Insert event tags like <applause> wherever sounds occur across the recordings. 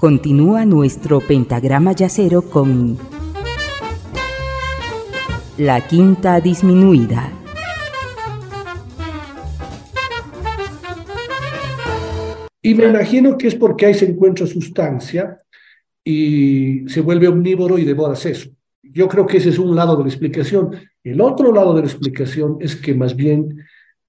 Continúa nuestro pentagrama yacero con la quinta disminuida. Y me imagino que es porque ahí se encuentra sustancia y se vuelve omnívoro y devora eso. Yo creo que ese es un lado de la explicación. El otro lado de la explicación es que más bien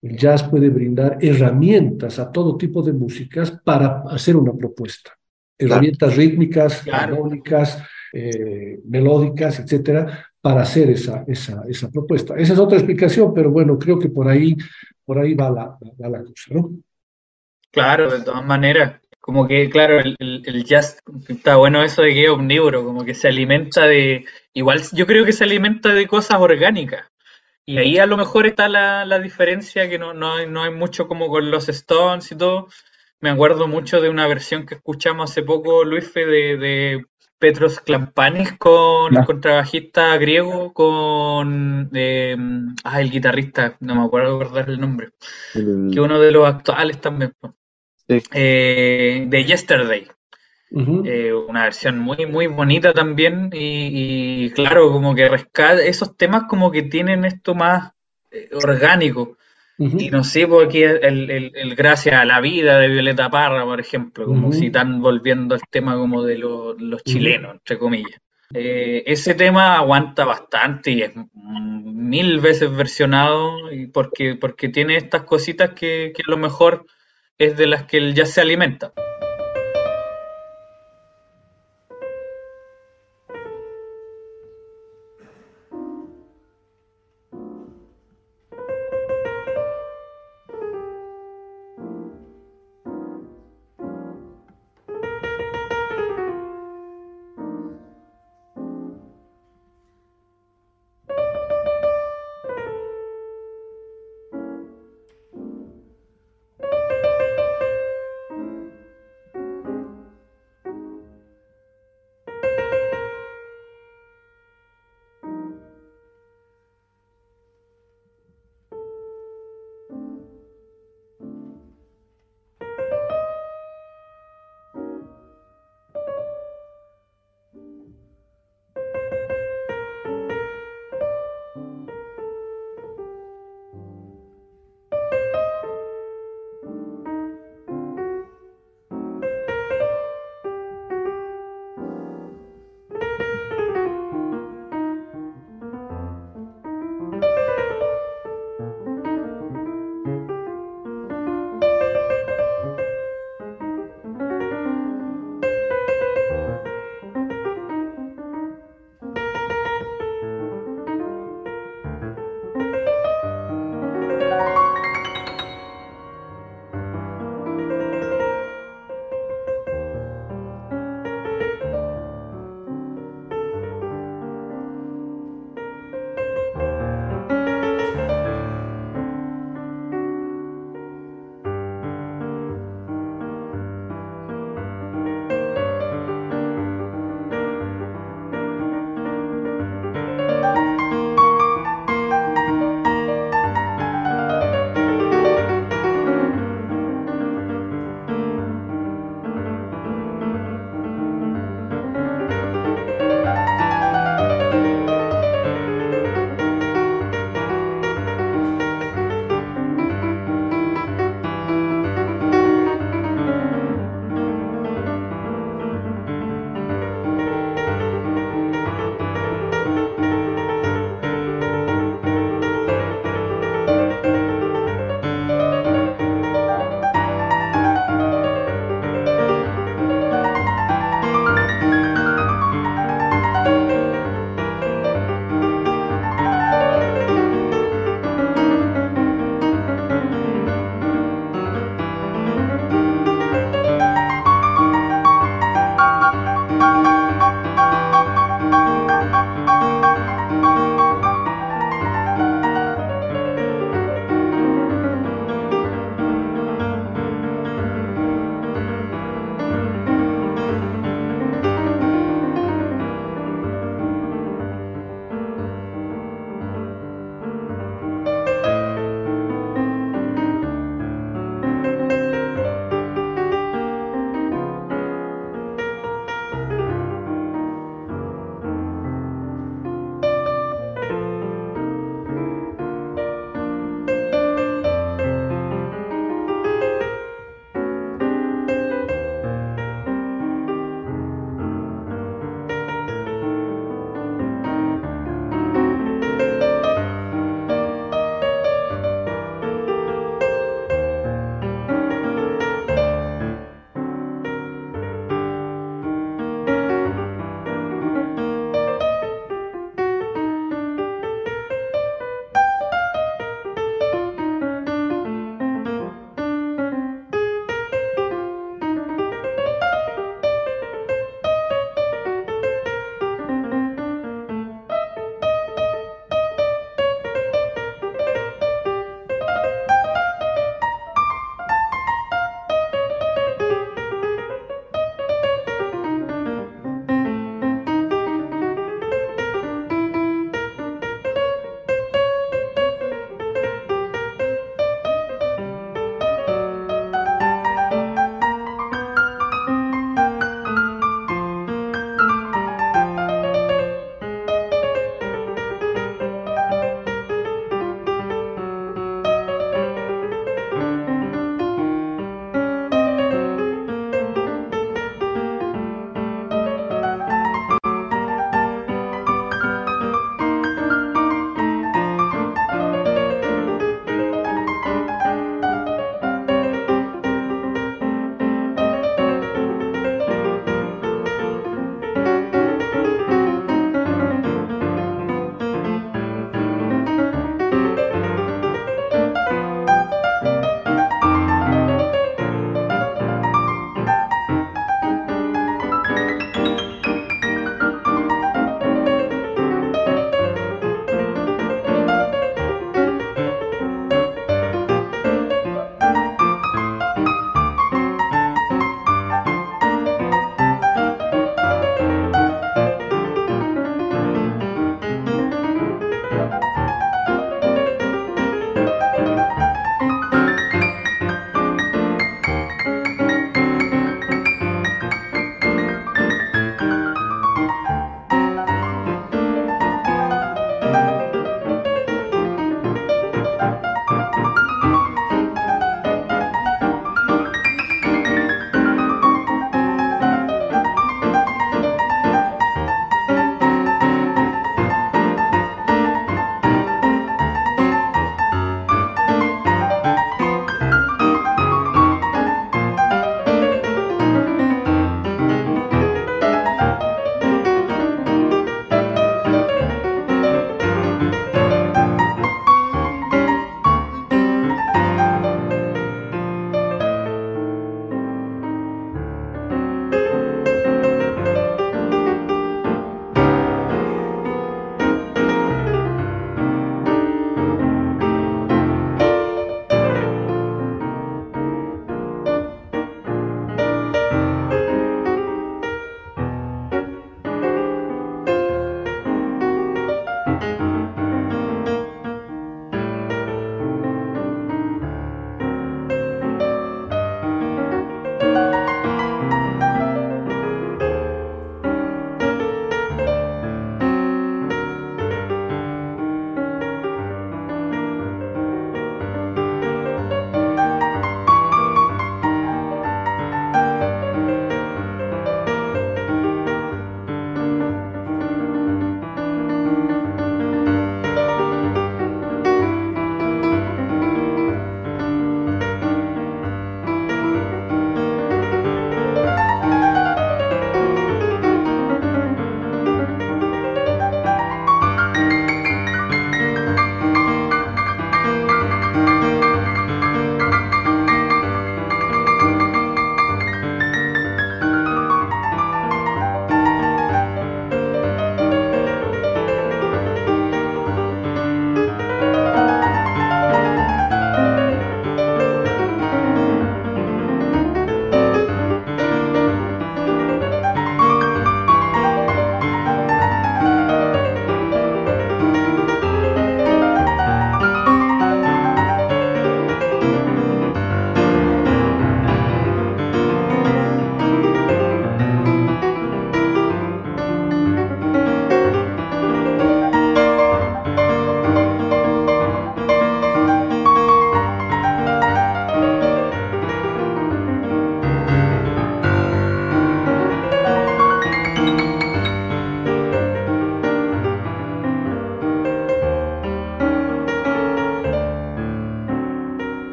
el jazz puede brindar herramientas a todo tipo de músicas para hacer una propuesta. Herramientas rítmicas, armónicas, eh, melódicas, etcétera, para hacer esa, esa, esa propuesta. Esa es otra explicación, pero bueno, creo que por ahí, por ahí va la, va la cosa, ¿no? Claro, de todas maneras. Como que, claro, el, el, jazz, está bueno eso de que es omnívoro, como que se alimenta de, igual yo creo que se alimenta de cosas orgánicas. Y ahí a lo mejor está la, la diferencia, que no, no, hay, no hay mucho como con los Stones y todo. Me acuerdo mucho de una versión que escuchamos hace poco, Luis, de, de Petros Klampanis con el contrabajista griego, con eh, ah, el guitarrista, no me acuerdo recordar el nombre, que uno de los actuales también. Eh, de Yesterday. Eh, una versión muy, muy bonita también. Y, claro, como que rescata esos temas, como que tienen esto más eh. Y no sé, porque el, el, el, Gracias a la Vida de Violeta Parra, por ejemplo, como si están volviendo al tema como de los chilenos, entre comillas. ese tema aguanta bastante y es mil veces versionado y porque, porque tiene estas cositas que, que a lo mejor es de las que él ya se alimenta.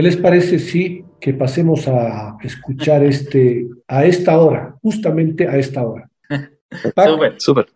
¿Qué les parece si que pasemos a escuchar este a esta hora, justamente a esta hora? <laughs> Súper. Súper.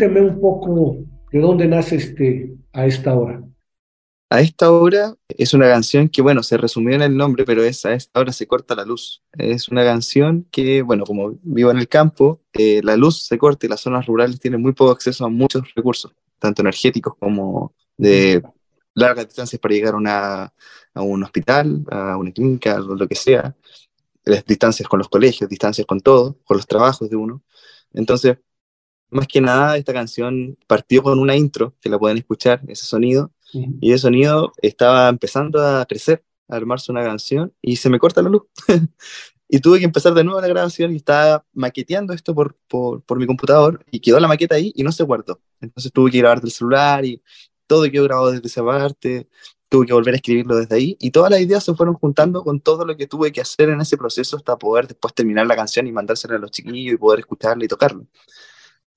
Coménteme un poco de dónde nace este a esta hora. A esta hora es una canción que, bueno, se resumió en el nombre, pero es a esta hora se corta la luz. Es una canción que, bueno, como vivo en el campo, eh, la luz se corta y las zonas rurales tienen muy poco acceso a muchos recursos, tanto energéticos como de largas distancias para llegar una, a un hospital, a una clínica, o lo que sea, las distancias con los colegios, distancias con todo, con los trabajos de uno. Entonces, más que nada, esta canción partió con una intro, que la pueden escuchar, ese sonido, y ese sonido estaba empezando a crecer, a armarse una canción, y se me corta la luz. <laughs> y tuve que empezar de nuevo la grabación y estaba maqueteando esto por, por, por, mi computador, y quedó la maqueta ahí y no se guardó. Entonces tuve que grabar del celular y todo quedó grabado desde esa parte, tuve que volver a escribirlo desde ahí, y todas las ideas se fueron juntando con todo lo que tuve que hacer en ese proceso hasta poder después terminar la canción y mandársela a los chiquillos y poder escucharla y tocarla.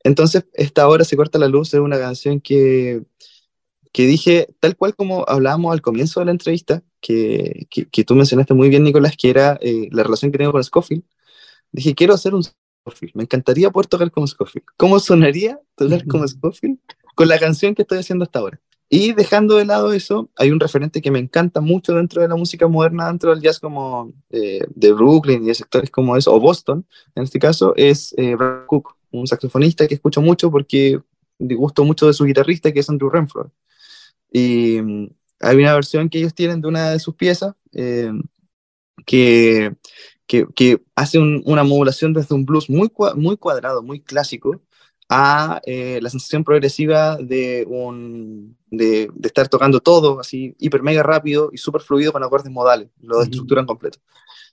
Entonces, esta hora se corta la luz es una canción que, que dije, tal cual como hablábamos al comienzo de la entrevista, que, que, tú mencionaste muy bien, Nicolás, que era eh, la relación que tengo con Scofield. Dije, quiero hacer un Scofield, me encantaría poder tocar como Scofield. ¿Cómo sonaría tocar como Scofield con la canción que estoy haciendo hasta ahora? Y dejando de lado eso, hay un referente que me encanta mucho dentro de la música moderna, dentro del jazz como eh, de Brooklyn y de sectores como eso, o Boston, en este caso, es eh, Brad Cook un saxofonista que escucho mucho porque gusto mucho de su guitarrista, que es Andrew Renfro. Y mm, hay una versión que ellos tienen de una de sus piezas eh, que, que, que, hace una modulación desde un blues muy, muy cuadrado, muy clásico, a eh, la sensación progresiva de, un, de, de, estar tocando todo así hiper mega rápido y súper fluido con acordes modales, lo estructuran completo.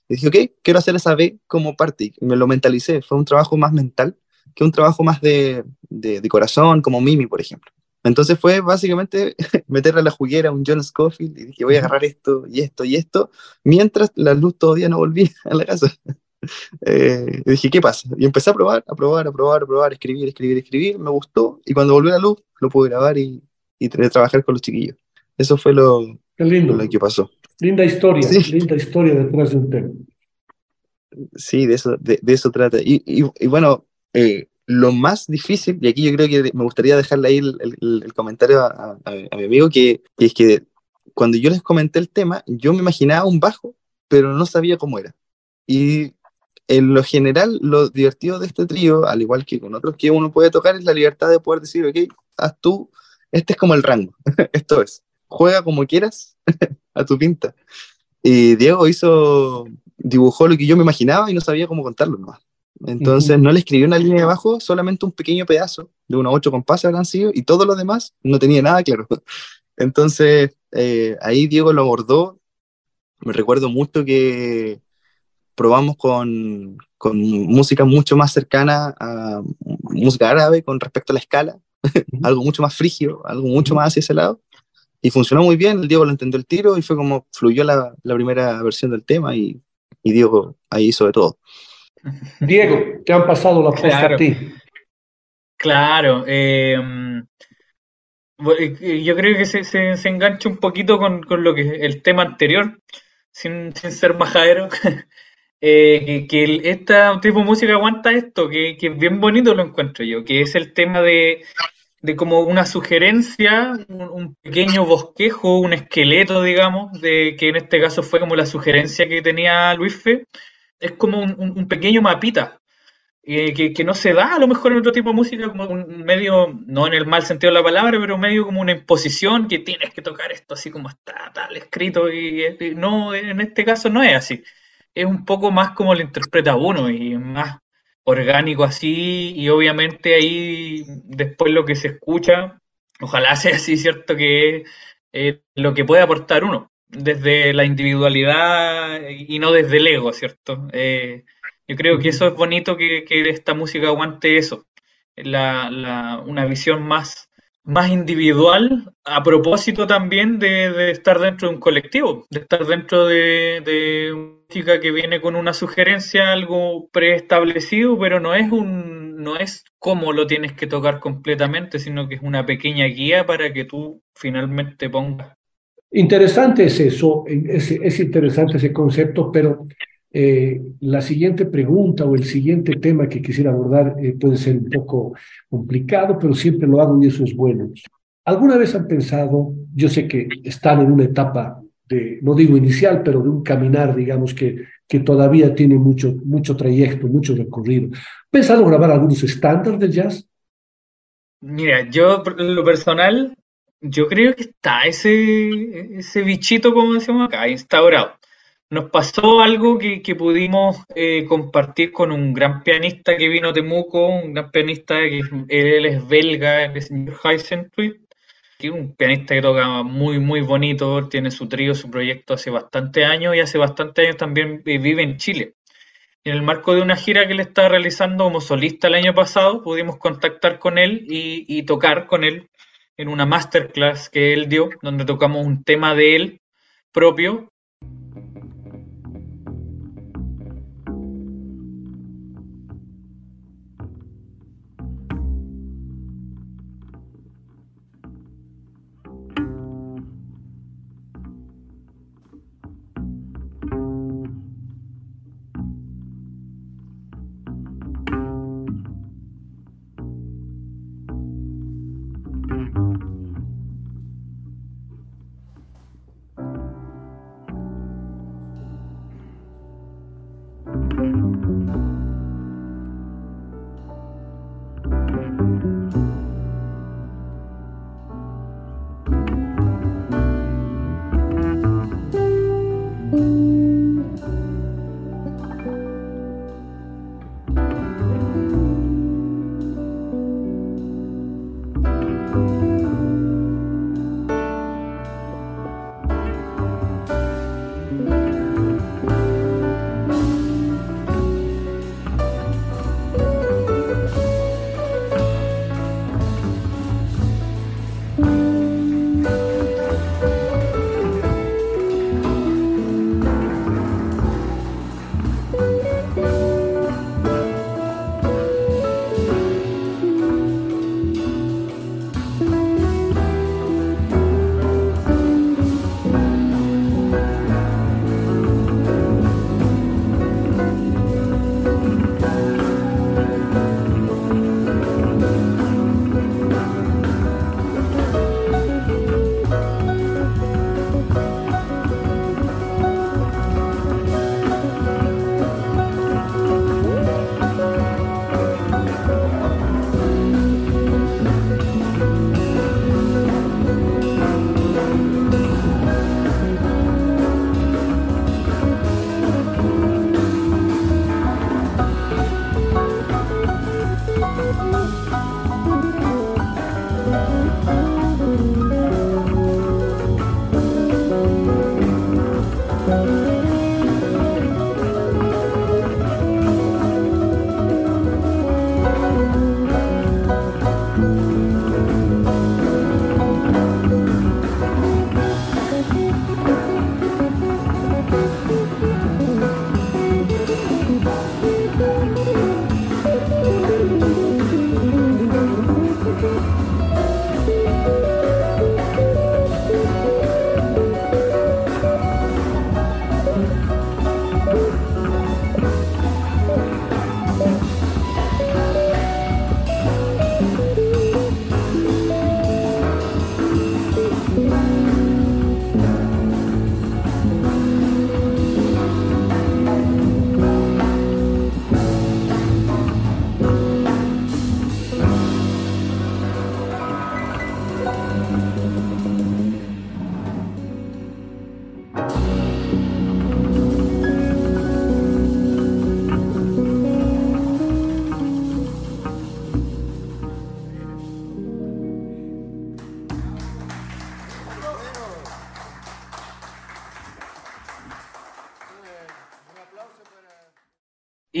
Y dije, ok, quiero hacer esa B como parte, me lo mentalicé, fue un trabajo más mental que un trabajo más de, de, corazón, como Mimi, por ejemplo. Entonces fue básicamente <laughs> meterle a la juguera a un John Scofield y dije, voy a agarrar esto y esto y esto, mientras la luz todavía no volvía <laughs> a la casa. Eh, y dije, ¿qué pasa? Y empecé a probar, a probar, a probar, a probar, escribir, escribir, escribir, me gustó, y cuando volvió la luz, lo pude grabar y, y trabajar con los chiquillos. Eso fue lo, lindo. lo que pasó. Linda historia, linda historia detrás de un tema. Sí, de eso, de, de eso trata. Y, y, y bueno, eh, lo más difícil, y aquí yo creo que me gustaría dejarle ahí el, comentario a, mi amigo, que, es que cuando yo les comenté el tema, yo me imaginaba un bajo, pero no sabía cómo era. Y en lo general, lo divertido de este trío, al igual que con otros que uno puede tocar, es la libertad de poder decir, ok, haz tú, este es como el rango, <laughs> esto es, juega como quieras, <laughs> a tu pinta. Y Diego hizo, dibujó lo que yo me imaginaba y no sabía cómo contarlo nomás. Entonces no le escribí una línea abajo, solamente un pequeño pedazo de unos ocho compases habrán sido, y todo lo demás no tenía nada claro. <laughs> Entonces eh, ahí Diego lo abordó. Me recuerdo mucho que probamos con, con música mucho más cercana a música árabe con respecto a la escala, <laughs> algo mucho más frigio, algo mucho más hacia ese lado. Y funcionó muy bien, el Diego lo entendió el tiro y fue como fluyó la, la primera versión del tema y, y Diego ahí hizo de todo. Diego, te han pasado la posta a ti. Claro. Em, eh, yo creo que se, se, engancha un poquito con, con, lo que el tema anterior, sin, sin ser majadero. <laughs> eh, que, que este tipo de música aguanta esto, que, que, bien bonito lo encuentro yo, que es el tema de, de como una sugerencia, un, un, pequeño bosquejo, un esqueleto, digamos, de que en este caso fue como la sugerencia que tenía Luis Fe, es como un, un pequeño mapita eh, que, que, no se da a lo mejor en otro tipo de música, como un medio, no en el mal sentido de la palabra, pero medio como una imposición que tienes que tocar esto así como está tal escrito y, no, en este caso no es así. Es un poco más como lo interpreta uno y más orgánico así y obviamente ahí después lo que se escucha, ojalá <laughs> sea así, ¿cierto? Que es lo que puede aportar uno desde la individualidad y no desde el ego, ¿cierto? Eh, yo creo que eso es bonito que, que esta música aguante eso, una visión más, más individual a propósito también de, estar dentro de un colectivo, de estar dentro de, de música que viene con una sugerencia, algo preestablecido, pero no es un no es cómo lo tienes que tocar completamente, sino que es una pequeña guía para que tú finalmente pongas Interesante es eso, es, es, interesante ese concepto, pero eh, la siguiente pregunta o el siguiente tema que quisiera abordar eh, puede ser un poco complicado, pero siempre lo hago y eso es bueno. ¿Alguna vez han pensado, yo sé que están en una etapa de, no digo inicial, pero de un caminar, digamos, que, que todavía tiene mucho, mucho trayecto, mucho recorrido. ¿Pensado grabar algunos estándares de jazz? Mira, yo lo personal, yo creo que está ese, ese bichito, como decimos acá, instaurado. Nos pasó algo que, que pudimos eh, compartir con un gran pianista que vino a Temuco, un gran pianista que él es belga, el señor Heisentritt, un pianista que toca muy, muy bonito, tiene su trío, su proyecto hace bastante años y hace bastante años también vive en Chile. En el marco de una gira que él estaba realizando como solista el año pasado, pudimos contactar con él y tocar con él en una masterclass que él dio, donde tocamos un tema de él propio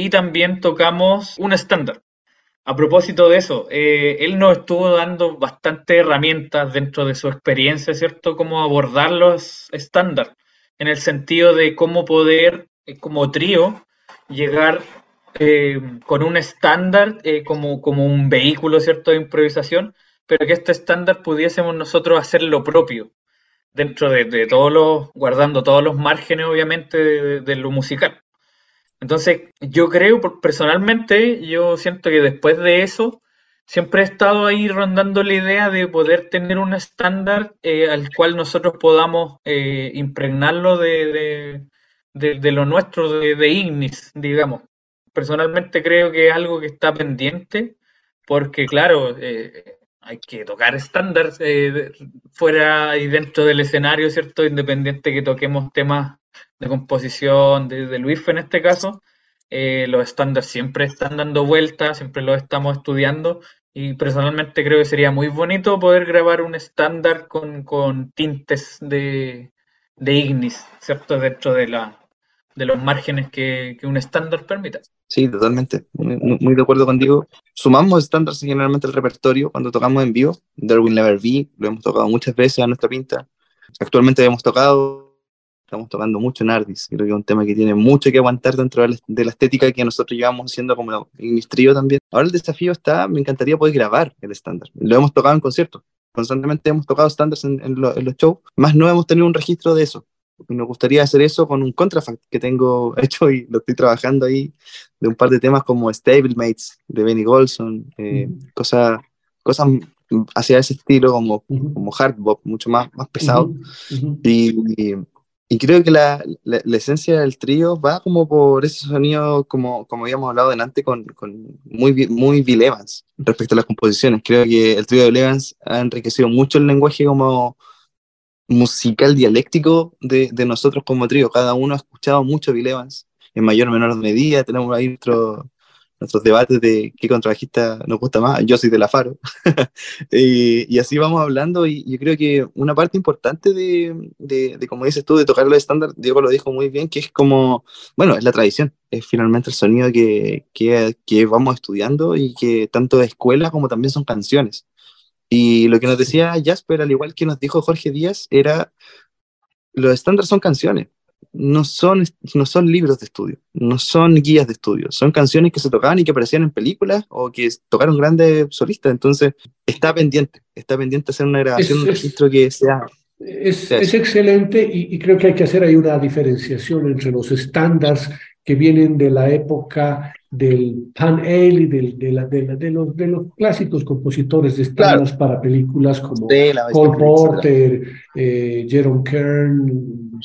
y también tocamos un estándar. A propósito de eso, eh, él nos estuvo dando bastantes herramientas dentro de su experiencia, ¿cierto? Cómo abordar los estándares, en el sentido de cómo poder, eh, como trío, llegar eh, con un estándar como, como un vehículo, ¿cierto?, de improvisación, pero que este estándar pudiésemos nosotros hacer lo propio, dentro de, de todos los, guardando todos los márgenes, obviamente, de lo musical. Entonces, yo creo, personalmente, yo siento que después de eso, siempre he estado ahí rondando la idea de poder tener un estándar eh, al cual nosotros podamos eh, impregnarlo de, de, lo nuestro, de, Ignis, digamos. Personalmente creo que es algo que está pendiente, porque claro, eh, hay que tocar estándares fuera y dentro del escenario, ¿cierto? Independiente que toquemos temas de composición, de, de Luis en este caso, los estándares siempre están dando vueltas, siempre los estamos estudiando y personalmente creo que sería muy bonito poder grabar un estándar con, con tintes de, de, Ignis, ¿cierto? Dentro de, la, de los márgenes que, que un estándar permita. Sí, totalmente. Muy, de acuerdo contigo. Sumamos estándares generalmente al repertorio cuando tocamos en vivo. Will Never Be, lo hemos tocado muchas veces a nuestra pinta. Actualmente hemos tocado estamos tocando mucho Nardis, creo que es un tema que tiene mucho que aguantar dentro de la estética que nosotros llevamos haciendo como mis trío también. Ahora el desafío está, me encantaría poder grabar el estándar. Lo hemos tocado en conciertos, constantemente hemos tocado estándares en, los shows, más no hemos tenido un registro de eso. Y nos gustaría hacer eso con un contrafact que tengo <laughs> hecho y lo estoy trabajando ahí, de un par de temas como Stablemates de Benny Golson, eh, cosas, cosas hacia ese estilo como, como hard bop, mucho más, más pesado. y, y creo que la, la, esencia del trío va como por ese sonido, como, como habíamos hablado delante, con, con muy, muy Bill Evans respecto a las composiciones. Creo que el trío de Bill Evans ha enriquecido mucho el lenguaje como musical dialéctico de, de nosotros como trío. Cada uno ha escuchado mucho Bill Evans en mayor o menor medida. Tenemos ahí nuestro, nuestros debates de qué contrabajista nos gusta más. Yo soy de la Faro. <laughs> y, y, así vamos hablando y yo creo que una parte importante de, de, de como dices tú, de tocar los estándar, Diego lo dijo muy bien, que es como, bueno, es la tradición, es finalmente el sonido que, que, que vamos estudiando y que tanto de escuela como también son canciones. Y lo que nos decía Jasper, al igual que nos dijo Jorge Díaz, era, los estándares son canciones no son, no son libros de estudio, no son guías de estudio, son canciones que se tocaban y que aparecían en películas o que tocaron grandes solistas. Entonces, está pendiente, está pendiente hacer una grabación, un registro que sea. Es, es excelente y, y, creo que hay que hacer ahí una diferenciación entre los estándares que vienen de la época del Pan y del, de, la, de, la, de, los, de los clásicos compositores de estándares para películas como Cole Porter, eh, Jerome Kern,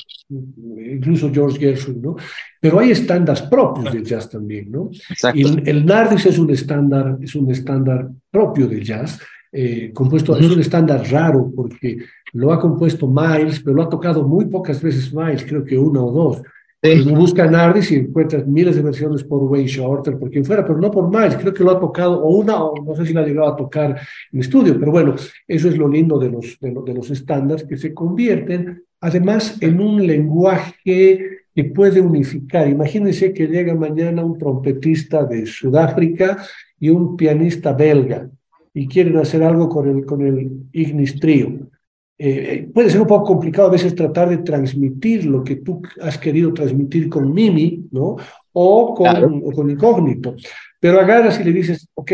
incluso George Gershwin, ¿no? Pero hay estándares propios del jazz también, ¿no? Y el, el Nardis es un estándar, es un estándar propio del jazz, eh, compuesto, es un estándar raro porque lo ha compuesto Miles, pero lo ha tocado muy pocas veces Miles, creo que una o dos. Sí. Busca Nardis y encuentras miles de versiones por Wayne Shorter, por quien fuera, pero no por Miles. Creo que lo ha tocado, o una, o no sé si la ha llegado a tocar en estudio, pero bueno, eso es lo lindo de los, de, los estándares que se convierten además en un lenguaje que puede unificar. Imagínense que llega mañana un trompetista de Sudáfrica y un pianista belga y quieren hacer algo con el, con el Ignis Trio. Eh, puede ser un poco complicado a veces tratar de transmitir lo que tú has querido transmitir con Mimi, ¿no? O con, claro. o con Incógnito. Pero agarras y le dices, ok,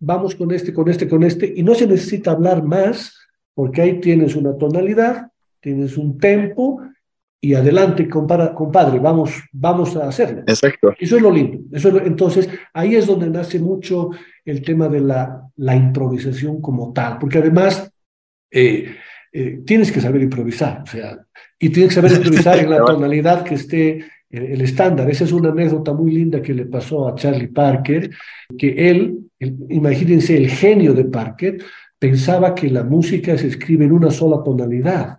vamos con este, con este, con este, y no se necesita hablar más, porque ahí tienes una tonalidad, tienes un tempo y adelante, compadre, vamos, vamos a hacerlo. Exacto. Eso es lo lindo. Eso es lo, entonces, ahí es donde nace mucho el tema de la, la improvisación como tal, porque además eh, eh, tienes que saber improvisar, o sea, y tienes que saber <laughs> improvisar en la tonalidad que esté el, estándar. Esa es una anécdota muy linda que le pasó a Charlie Parker, que él, el, imagínense, el genio de Parker, pensaba que la música se escribe en una sola tonalidad.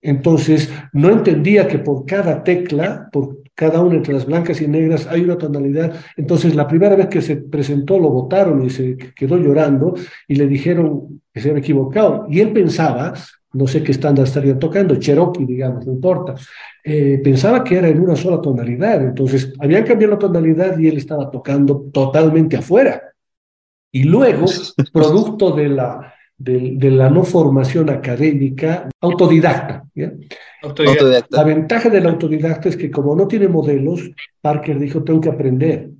Entonces, no entendía que por cada tecla, por cada una entre las blancas y negras, hay una tonalidad. Entonces, la primera vez que se presentó, lo votaron y se quedó llorando y le dijeron que se había equivocado. Y él pensaba, no sé qué estándar estarían tocando, Cherokee, digamos, no importa, eh, pensaba que era en una sola tonalidad. Entonces, habían cambiado la tonalidad y él estaba tocando totalmente afuera. Y luego, <laughs> producto de la de, de, la no formación académica autodidacta, autodidacta. La ventaja del autodidacta es que como no tiene modelos, Parker dijo, tengo que aprender.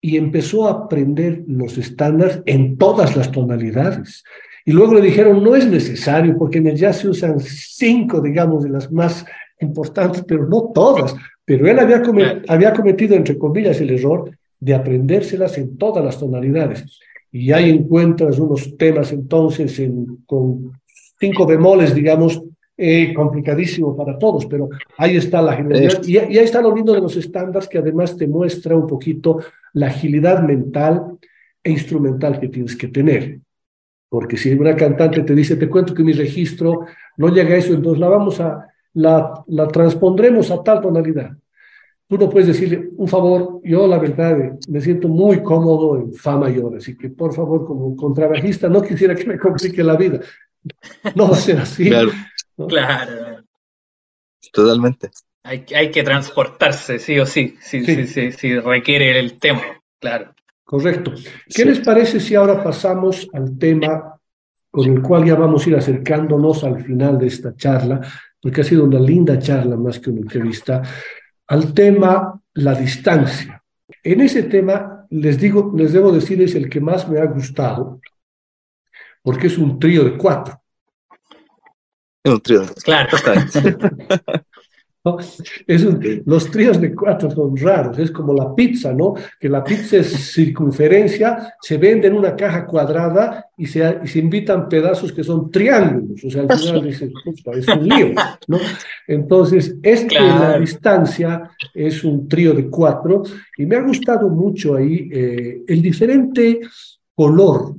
Y empezó a aprender los estándares en todas las tonalidades. Y luego le dijeron, no es necesario, porque en el jazz se usan cinco, digamos, de las más importantes, pero no todas. pero él había, había cometido, entre comillas, el error de aprendérselas en todas las tonalidades. Y ahí encuentras unos temas entonces en, con cinco bemoles, digamos, eh, complicadísimo para todos, pero ahí está la genialidad. Y, y, ahí está lo lindo de los estándares que además te muestra un poquito la agilidad mental e instrumental que tienes que tener. Porque si una cantante te dice, te cuento que mi registro no llega a eso, entonces la vamos a, la, la transpondremos a tal tonalidad. Tú no puedes decirle, un favor, yo la verdad me siento muy cómodo en fa mayor, así que por favor, como contrabajista, no quisiera que me complique la vida. No va a ser así. Claro. Claro. Totalmente. Hay, hay que transportarse, sí o sí, sí, sí, sí, sí, requiere el tema, claro. Correcto. ¿Qué les parece si ahora pasamos al tema con el cual ya vamos a ir acercándonos al final de esta charla, porque ha sido una linda charla más que una entrevista, al tema la distancia. En ese tema, les digo, les debo decir, es el que más me ha gustado, porque es un trío de cuatro. Es un trío. Claro. <laughs> ¿no? Es un, los tríos de cuatro son raros, es como la pizza, ¿no? Que la pizza es circunferencia, se vende en una caja cuadrada y se, y se invitan pedazos que son triángulos, o sea, al final dices, es un lío, ¿no? Entonces, este claro. la distancia es un trío de cuatro y me ha gustado mucho ahí eh, el diferente color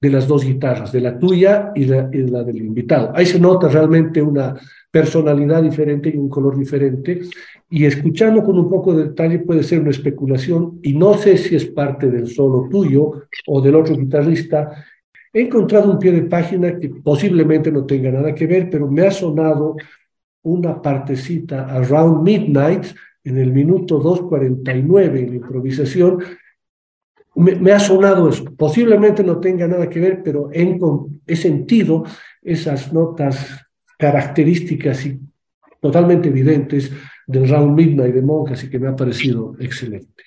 de las dos guitarras, de la tuya y la, y la del invitado. Ahí se nota realmente una personalidad diferente y un color diferente. Y escuchando con un poco de detalle puede ser una especulación y no sé si es parte del solo tuyo o del otro guitarrista. He encontrado un pie de página que posiblemente no tenga nada que ver, pero me ha sonado una partecita Around Midnight en el minuto 2.49 en la improvisación. Me, ha sonado eso. Posiblemente no tenga nada que ver, pero he, he sentido esas notas características y totalmente evidentes del Round Midnight de Monk, así que me ha parecido excelente.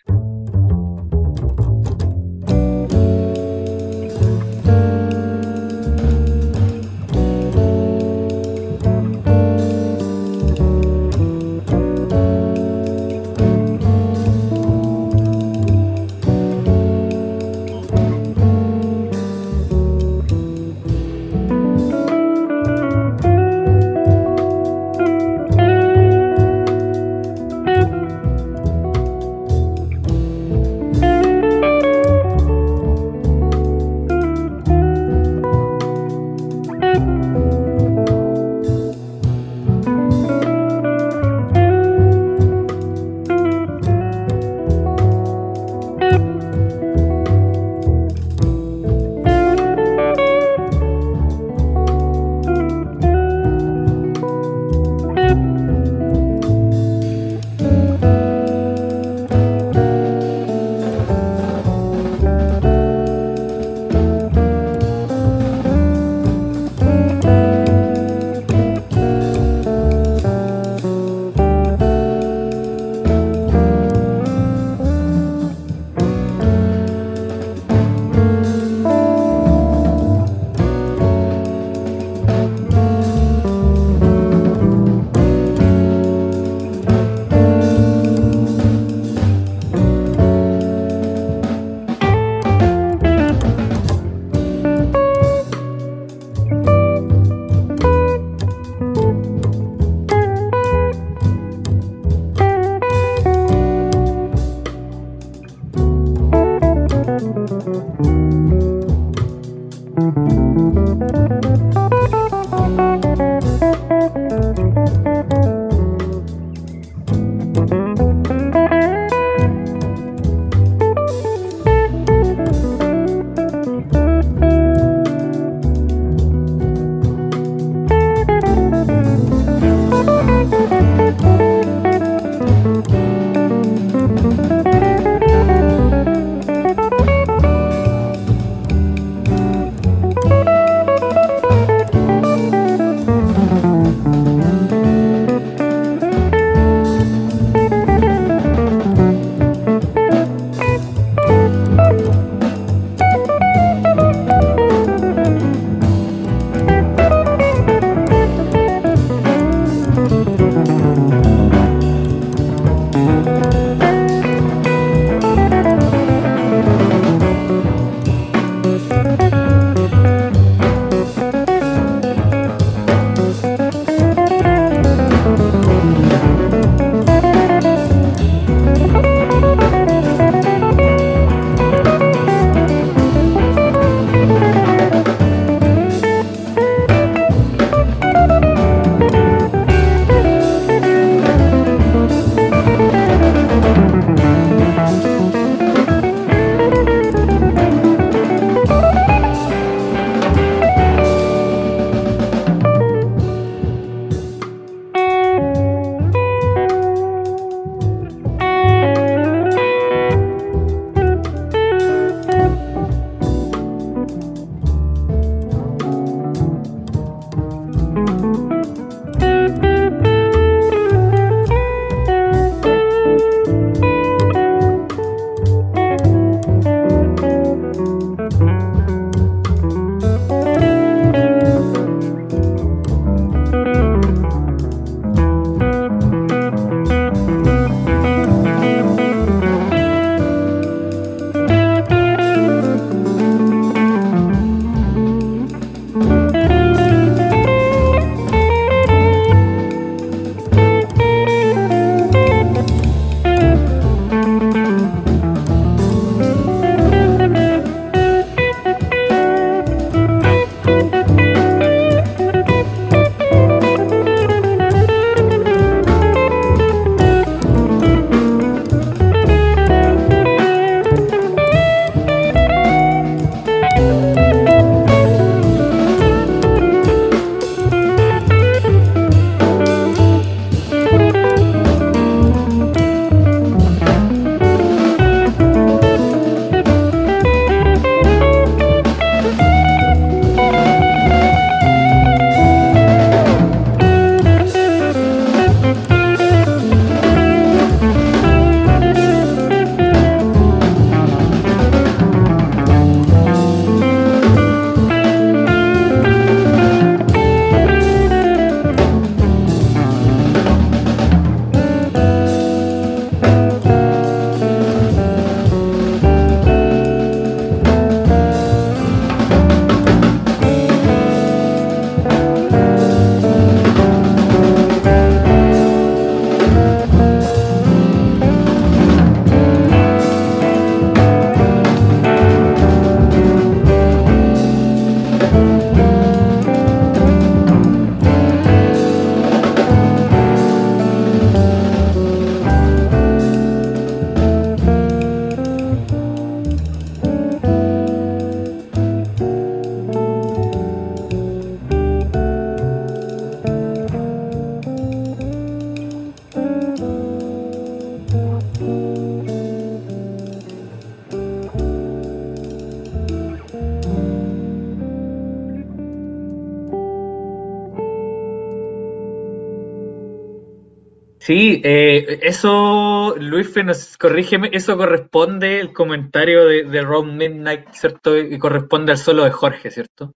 Sí, eh, eso, Luis, nos, corrígeme, eso corresponde, el comentario de, de Rob Midnight, ¿cierto? Y corresponde al solo de Jorge, ¿cierto?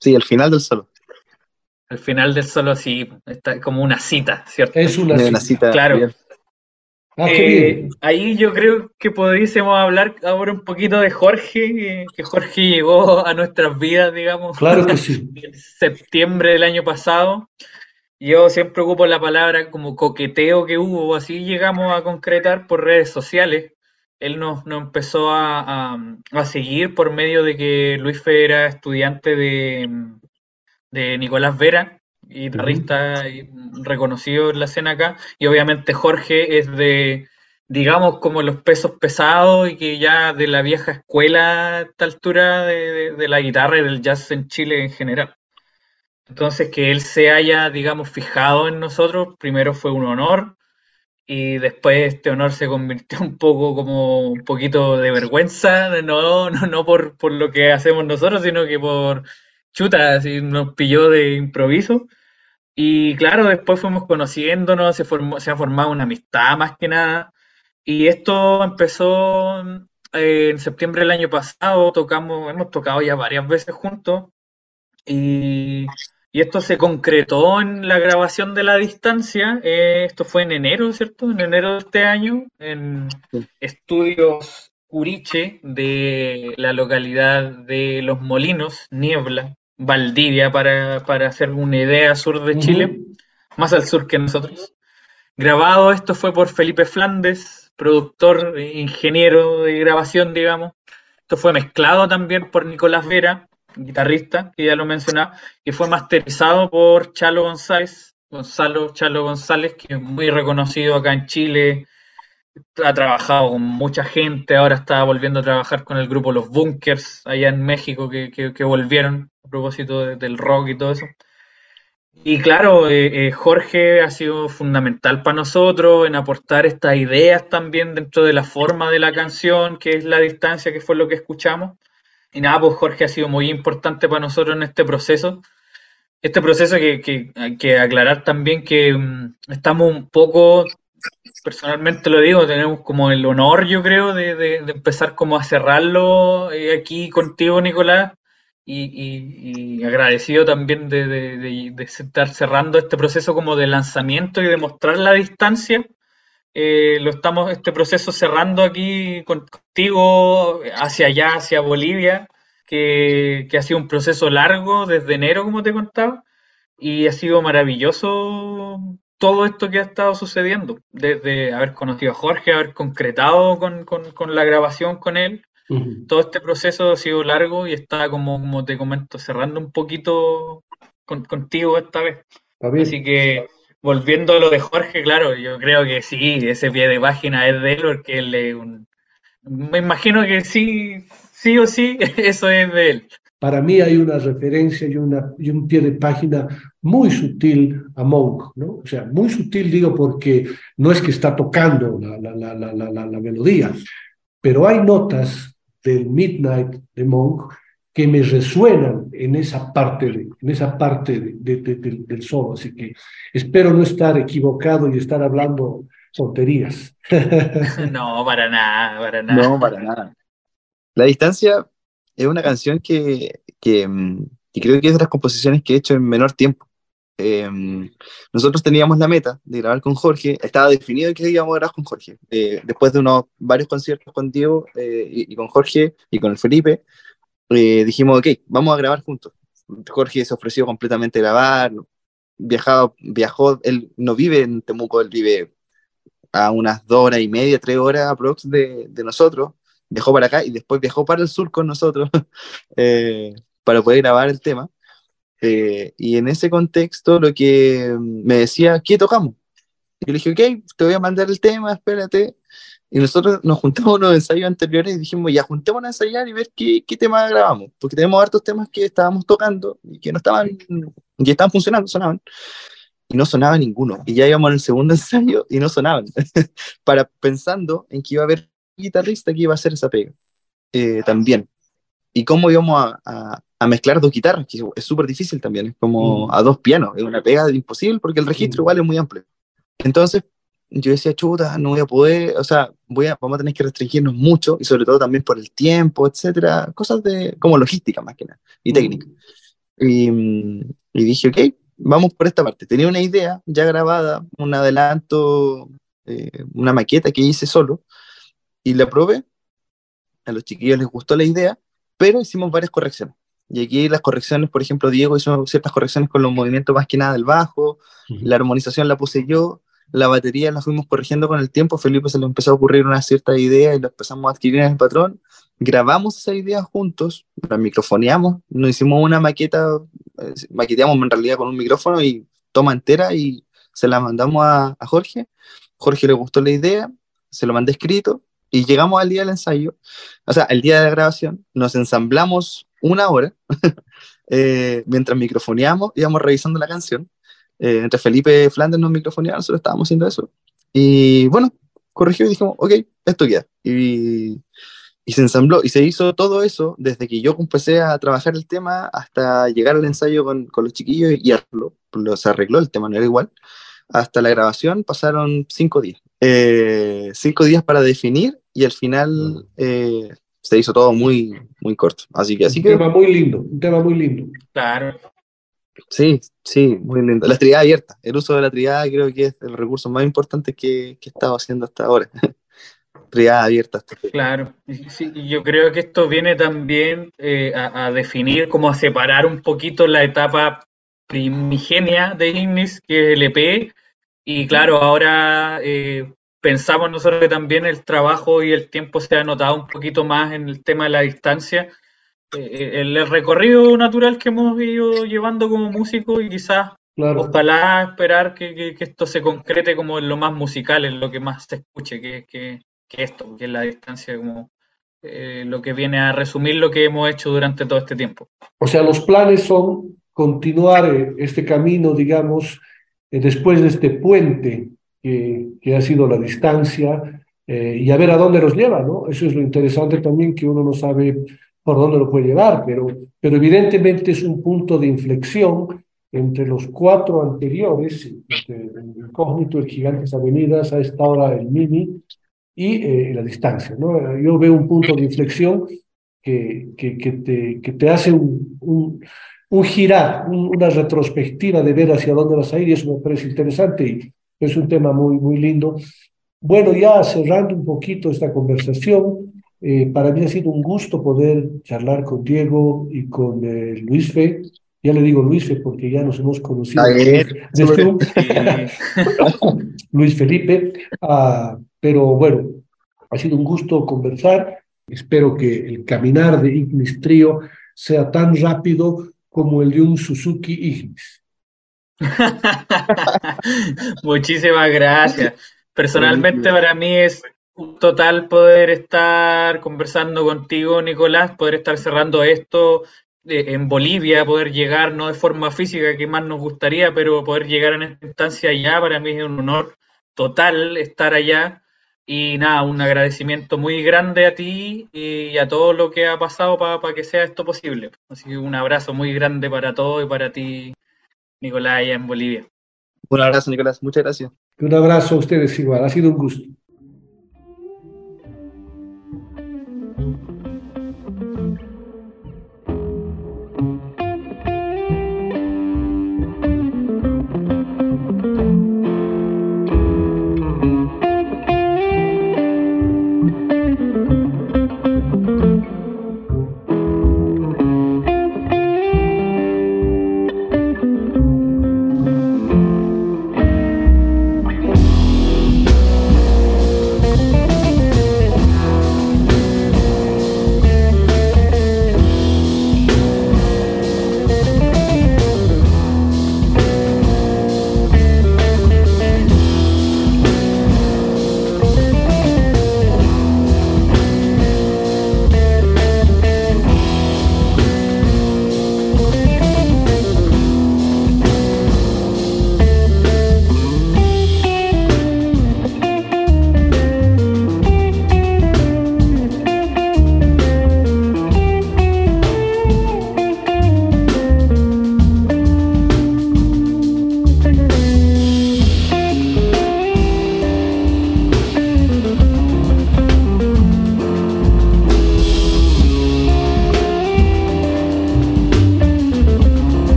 Sí, al final del solo. Al final del solo, sí, está como una cita, ¿cierto? Es una, Una cita. cita Claro. bien. Ah, qué Eh, bien. ahí yo creo que podríamos hablar ahora un poquito de Jorge, que Jorge llegó a nuestras vidas, digamos, Claro que <laughs> sí. en septiembre del año pasado. Yo siempre ocupo la palabra como coqueteo que hubo, así llegamos a concretar por redes sociales. Él nos, nos empezó a, a- a seguir por medio de que Luis Fe era estudiante de, de Nicolás Vera, guitarrista reconocido en la escena acá, y obviamente Jorge es de, digamos, como los pesos pesados y que ya de la vieja escuela a esta altura de, de- de la guitarra y del jazz en Chile en general. Entonces, que él se haya, digamos, fijado en nosotros, primero fue un honor y después este honor se convirtió un poco como un poquito de vergüenza, no, no, no por, por lo que hacemos nosotros, sino que por chuta, así nos pilló de improviso. Y claro, después fuimos conociéndonos, se formó, se ha formado una amistad más que nada. Y esto empezó eh, en septiembre del año pasado, tocamos, hemos tocado ya varias veces juntos. Y, y esto se concretó en la grabación de la distancia. eh, esto fue en enero, ¿cierto? En enero de este año, en Sí. estudios Curiche de la localidad de Los Molinos, Niebla, Valdivia, para, para hacer una idea, sur de Chile, más al sur que nosotros. Grabado esto fue por Felipe Flandes, productor, e ingeniero de grabación, digamos. Esto fue mezclado también por Nicolás Vera, guitarrista, que ya lo mencionaba, y fue masterizado por Chalo González, Gonzalo Chalo González, que es muy reconocido acá en Chile, ha trabajado con mucha gente, ahora está volviendo a trabajar con el grupo Los Bunkers, allá en México, que, que- que volvieron a propósito de- del rock y todo eso. Y claro, eh, eh, Jorge ha sido fundamental para nosotros en aportar estas ideas también dentro de la forma de la canción, que es la distancia, que fue lo que escuchamos. Y nada, pues Jorge ha sido muy importante para nosotros en este proceso. Este proceso que, que hay que aclarar también que mm, estamos un poco, personalmente lo digo, tenemos como el honor, yo creo, de, de- empezar como a cerrarlo eh, aquí contigo, Nicolás, y, y- agradecido también de- de estar cerrando este proceso como de lanzamiento y de mostrar la distancia. Eh, lo estamos, este proceso cerrando aquí con- contigo, hacia allá, hacia Bolivia, que, que ha sido un proceso largo desde enero, como te contaba, y ha sido maravilloso todo esto que ha estado sucediendo, desde haber conocido a Jorge, haber concretado con, con- con la grabación con él. Ujú. Todo este proceso ha sido largo y está, como, como te comento, cerrando un poquito con- contigo esta vez. Así que volviendo a lo de Jorge, claro, yo creo que sí, ese pie de página es de él porque él es un... Me imagino que sí, sí o sí, <laughs> eso es de él. Para mí hay una referencia y, una, y un pie de página muy sutil a Monk, ¿no? O sea, muy sutil digo porque no es que está tocando la, la, la, la, melodía, pero hay notas del Midnight de Monk que me resuenan en esa parte, de, en esa parte de, de- de- del, solo, así que espero no estar equivocado y estar hablando tonterías. <laughs> No, para nada, para nada. No, para nada. La distancia es una canción que, que, mm, que creo que es de las composiciones que he hecho en menor tiempo. Eh, nosotros teníamos la meta de grabar con Jorge, estaba definido que íbamos a grabar con Jorge. Eh, después de unos varios conciertos con Diego eh, y, y con Jorge y con el Felipe, eh, dijimos, ok, vamos a grabar juntos. Jorge se ofreció completamente a grabar, viajaba, viajó, él no vive en Temuco, él vive a unas dos horas y media, tres horas aprox de, de nosotros, viajó para acá y después viajó para el sur con nosotros <laughs> eh, para poder grabar el tema. Eh, y en ese contexto lo que me decía, ¿qué tocamos? Yo le dije, ok, te voy a mandar el tema, espérate. Y nosotros nos juntamos unos ensayos anteriores y dijimos, ya juntémonos a ensayar y ver qué, qué tema grabamos, porque tenemos hartos temas que estábamos tocando y que no estaban, que estaban funcionando, sonaban y no sonaba ninguno. Y ya íbamos en el segundo <laughs> ensayo y no sonaban. <laughs> Para pensando en que iba a haber un guitarrista que iba a hacer esa pega eh, también. Y cómo íbamos a, a, a mezclar dos guitarras, que es súper difícil también. Es como Mm. a dos pianos. Es una pega imposible porque el registro Mm. igual es muy amplio. Entonces, yo decía, chuta, no voy a poder, o sea, voy a, vamos a tener que restringirnos mucho y sobre todo también por el tiempo, etcétera, cosas de, como logística más que nada, y técnica. Y, y, dije, ok, vamos por esta parte. Tenía una idea ya grabada, un adelanto, eh, una maqueta que hice solo, y la probé. A los chiquillos les gustó la idea, pero hicimos varias correcciones. Y aquí las correcciones, por ejemplo, Diego hizo ciertas correcciones con los movimientos más que nada del bajo, la armonización la puse yo, la batería la fuimos corrigiendo con el tiempo, Felipe se le empezó a ocurrir una cierta idea y la empezamos a adquirir en el patrón, grabamos esa idea juntos, la microfoneamos, nos hicimos una maqueta, eh, maqueteamos en realidad con un micrófono y toma entera y se la mandamos a, Jorge, Jorge le gustó la idea, se lo mandé escrito y llegamos al día del ensayo, o sea, el día de la grabación, nos ensamblamos una hora, <laughs> eh, mientras microfoneamos, íbamos revisando la canción. Eh, entre Felipe Flanders nos microfoneaba, nosotros estábamos haciendo eso. Y bueno, corrigió y dijimos, ok, esto queda. Y, y se ensambló y se hizo todo eso desde que yo empecé a trabajar el tema hasta llegar al ensayo con, con los chiquillos y arreglo, se arregló, el tema no era igual. Hasta la grabación pasaron cinco días. Eh, cinco días para definir y al final eh, se hizo todo muy, muy corto. Así que, así un que. tema muy lindo, un tema muy lindo. Claro. Sí, sí, muy lindo. La trinidad abierta, el uso de la trinidad creo que es el recurso más importante que, que he estado haciendo hasta ahora. <laughs> trinidad abierta. Claro, sí, yo creo que esto viene también eh, a, a, definir, como a separar un poquito la etapa primigenia de Ignis, que es el EP, y claro, ahora eh, pensamos nosotros que también el trabajo y el tiempo se ha notado un poquito más en el tema de la distancia. Eh, el, recorrido natural que hemos ido llevando como músicos y quizás claro. ojalá esperar que, que, que, esto se concrete como en lo más musical, en lo que más se escuche, que, que, que esto, que es la distancia como eh, lo que viene a resumir lo que hemos hecho durante todo este tiempo. O sea, los planes son continuar este camino, digamos, después de este puente que, que ha sido la distancia eh, y a ver a dónde nos lleva, ¿no? Eso es lo interesante también, que uno no sabe por dónde lo puede llevar, pero, pero evidentemente es un punto de inflexión entre los cuatro anteriores, el incógnito, el Gigantes Avenidas, a esta hora el Mini y eh, la distancia, ¿no? Yo veo un punto de inflexión que, que, te, que te hace un, un, girar, un, una retrospectiva de ver hacia dónde vas a ir y eso me parece interesante y es un tema muy, muy lindo. Bueno, ya cerrando un poquito esta conversación, eh, para mí ha sido un gusto poder charlar con Diego y con eh, Luis Fe. Ya le digo Luis Fe porque ya nos hemos conocido desde. <laughs> Luis Felipe. Uh, pero bueno, ha sido un gusto conversar. Espero que el caminar de Ignis Trio sea tan rápido como el de un Suzuki Ignis. <laughs> Muchísimas gracias. Personalmente para mí es un total poder estar conversando contigo, Nicolás, poder estar cerrando esto en Bolivia, poder llegar no de forma física que más nos gustaría, pero poder llegar en esta instancia allá, para mí es un honor total estar allá. Y nada, un agradecimiento muy grande a ti y a todo lo que ha pasado para pa que sea esto posible. Así que un abrazo muy grande para todos y para ti, Nicolás, allá en Bolivia. Un abrazo, Nicolás. Muchas gracias. Un abrazo a ustedes igual. Ha sido un gusto.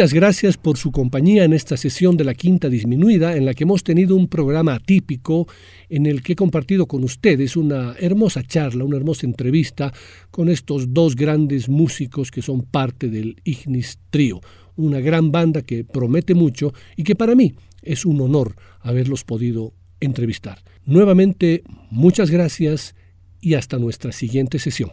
Muchas gracias por su compañía en esta sesión de la Quinta Disminuida, en la que hemos tenido un programa atípico en el que he compartido con ustedes una hermosa charla, una hermosa entrevista con estos dos grandes músicos que son parte del Ignis Trio, una gran banda que promete mucho y que para mí es un honor haberlos podido entrevistar. Nuevamente, muchas gracias y hasta nuestra siguiente sesión.